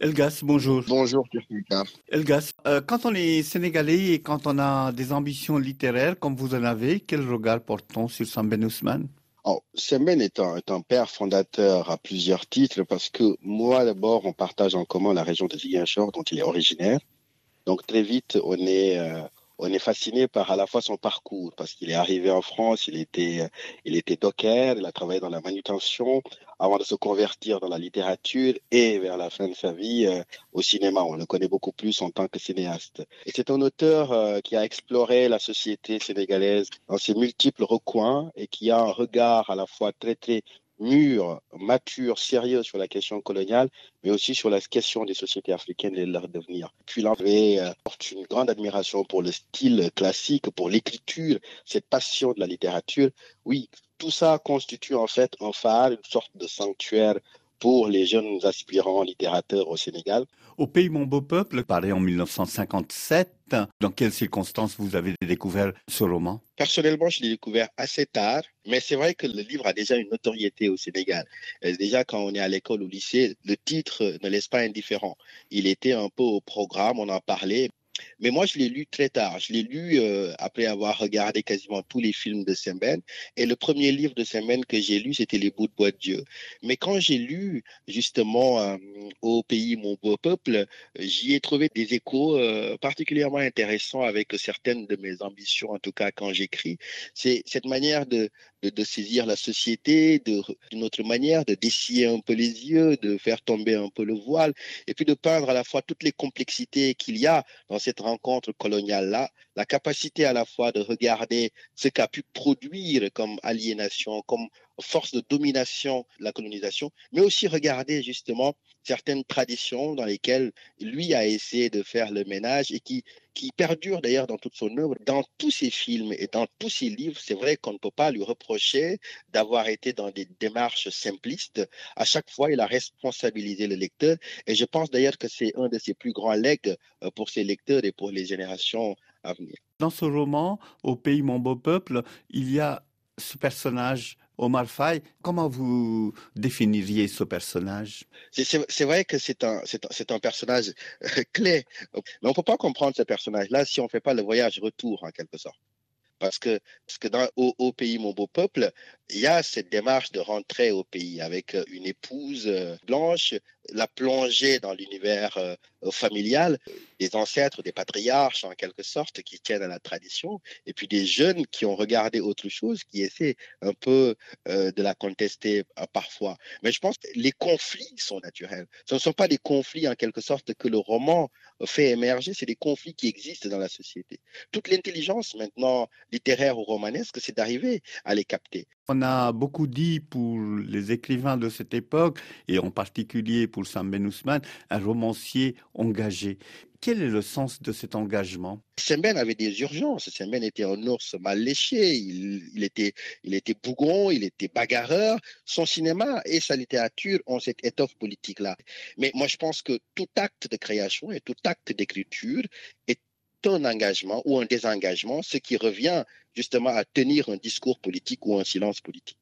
Elgas, bonjour. Bonjour, Elgas, euh, quand on est sénégalais et quand on a des ambitions littéraires comme vous en avez, quel regard porte-t-on sur Samben Ousmane? Oh, est un, est un, père fondateur à plusieurs titres parce que moi d'abord on partage en commun la région de Ziguinchor dont il est originaire. Donc très vite on est euh, on est fasciné par à la fois son parcours parce qu'il est arrivé en France, il était, il était docker, il a travaillé dans la manutention avant de se convertir dans la littérature et vers la fin de sa vie euh, au cinéma. On le connaît beaucoup plus en tant que cinéaste. Et c'est un auteur euh, qui a exploré la société sénégalaise dans ses multiples recoins et qui a un regard à la fois très très mûr, mature, sérieux sur la question coloniale, mais aussi sur la question des sociétés africaines et de leur devenir. Puis l'André euh, porte une grande admiration pour le style classique, pour l'écriture, cette passion de la littérature. Oui, tout ça constitue en fait un phare, une sorte de sanctuaire pour les jeunes aspirants littérateurs au Sénégal. Au pays Mon Beau Peuple, paru en 1957, dans quelles circonstances vous avez découvert ce roman? Personnellement, je l'ai découvert assez tard, mais c'est vrai que le livre a déjà une notoriété au Sénégal. Déjà, quand on est à l'école, au lycée, le titre ne laisse pas indifférent. Il était un peu au programme, on en parlait. Mais moi, je l'ai lu très tard. Je l'ai lu euh, après avoir regardé quasiment tous les films de Semben. Et le premier livre de Semben que j'ai lu, c'était Les bouts de bois de Dieu. Mais quand j'ai lu justement euh, Au pays, mon beau peuple, j'y ai trouvé des échos euh, particulièrement intéressants avec certaines de mes ambitions, en tout cas quand j'écris. C'est cette manière de, de, saisir la société d'une autre manière, de dessiller un peu les yeux, de faire tomber un peu le voile, et puis de peindre à la fois toutes les complexités qu'il y a dans cette rencontre coloniale-là, la capacité à la fois de regarder ce qu'a pu produire comme aliénation, comme force de domination la colonisation, mais aussi regarder justement certaines traditions dans lesquelles lui a essayé de faire le ménage et qui, qui perdurent d'ailleurs dans toute son œuvre. Dans tous ses films et dans tous ses livres, c'est vrai qu'on ne peut pas lui reprocher d'avoir été dans des démarches simplistes. À chaque fois, il a responsabilisé le lecteur et je pense d'ailleurs que c'est un de ses plus grands legs euh, pour ses lecteurs et pour les générations à venir. Dans ce roman, Au pays mon beau peuple, il y a ce personnage Omar Faye, comment vous définiriez ce personnage? C'est vrai que c'est un, personnage euh, clé, mais on ne peut pas comprendre ce personnage-là si on ne fait pas le voyage retour en quelque sorte. Parce que, dans, au, pays, mon beau peuple, il y a cette démarche de rentrer au pays avec euh, une épouse euh, blanche, la plongée dans l'univers euh, familial, des ancêtres, des patriarches en quelque sorte, qui tiennent à la tradition, et puis des jeunes qui ont regardé autre chose, qui essaient un peu de la contester parfois. Mais je pense que les conflits sont naturels. Ce ne sont pas des conflits en quelque sorte que le roman fait émerger, c'est des conflits qui existent dans la société. Toute l'intelligence maintenant littéraire ou romanesque, c'est d'arriver à les capter. On a beaucoup dit pour les écrivains de cette époque, et en particulier pour Sam Ben Ousmane, un romancier engagé. Quel est le sens de cet engagement? Semben avait des urgences. Semben était un ours mal léché. Il, était, il était bougon, il était bagarreur. Son cinéma et sa littérature ont cette étoffe politique-là. Mais moi, je pense que tout acte de création et tout acte d'écriture est un engagement ou un désengagement, ce qui revient justement à tenir un discours politique ou un silence politique.